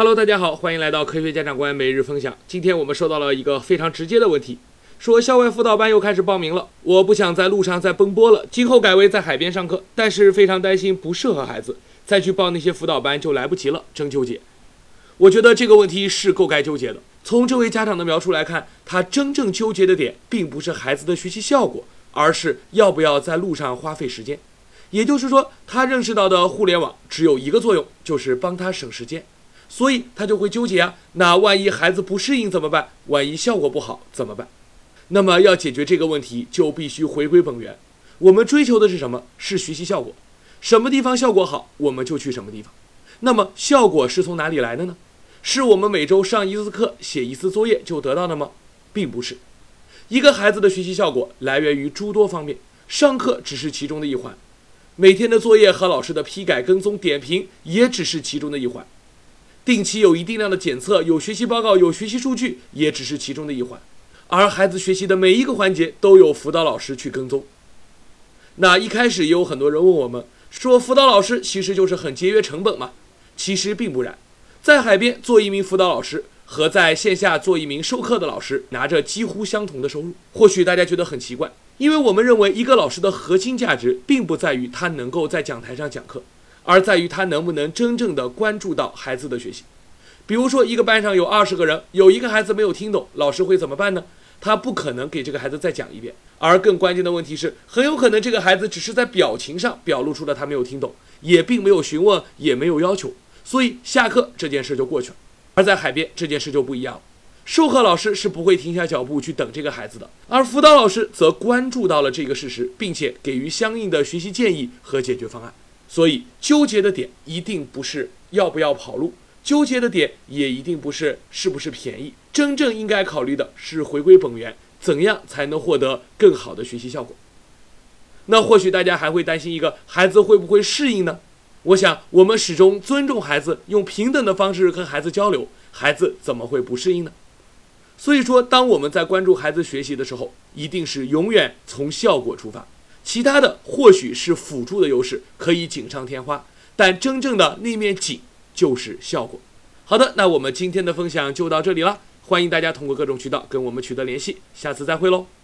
Hello，大家好，欢迎来到科学家长官每日分享。今天我们收到了一个非常直接的问题，说校外辅导班又开始报名了，我不想在路上再奔波了，今后改为在海边上课，但是非常担心不适合孩子，再去报那些辅导班就来不及了，真纠结。我觉得这个问题是够该纠结的。从这位家长的描述来看，他真正纠结的点并不是孩子的学习效果，而是要不要在路上花费时间。也就是说，他认识到的互联网只有一个作用，就是帮他省时间。所以他就会纠结啊，那万一孩子不适应怎么办？万一效果不好怎么办？那么要解决这个问题，就必须回归本源。我们追求的是什么？是学习效果。什么地方效果好，我们就去什么地方。那么效果是从哪里来的呢？是我们每周上一次课、写一次作业就得到的吗？并不是。一个孩子的学习效果来源于诸多方面，上课只是其中的一环，每天的作业和老师的批改、跟踪、点评也只是其中的一环。定期有一定量的检测，有学习报告，有学习数据，也只是其中的一环。而孩子学习的每一个环节都有辅导老师去跟踪。那一开始也有很多人问我们说，辅导老师其实就是很节约成本嘛？其实并不然，在海边做一名辅导老师和在线下做一名授课的老师，拿着几乎相同的收入。或许大家觉得很奇怪，因为我们认为一个老师的核心价值并不在于他能够在讲台上讲课。而在于他能不能真正的关注到孩子的学习。比如说，一个班上有二十个人，有一个孩子没有听懂，老师会怎么办呢？他不可能给这个孩子再讲一遍。而更关键的问题是，很有可能这个孩子只是在表情上表露出了他没有听懂，也并没有询问，也没有要求，所以下课这件事就过去了。而在海边，这件事就不一样了。授课老师是不会停下脚步去等这个孩子的，而辅导老师则关注到了这个事实，并且给予相应的学习建议和解决方案。所以纠结的点一定不是要不要跑路，纠结的点也一定不是是不是便宜，真正应该考虑的是回归本源，怎样才能获得更好的学习效果？那或许大家还会担心一个孩子会不会适应呢？我想我们始终尊重孩子，用平等的方式跟孩子交流，孩子怎么会不适应呢？所以说，当我们在关注孩子学习的时候，一定是永远从效果出发。其他的或许是辅助的优势，可以锦上添花，但真正的那面锦就是效果。好的，那我们今天的分享就到这里了，欢迎大家通过各种渠道跟我们取得联系，下次再会喽。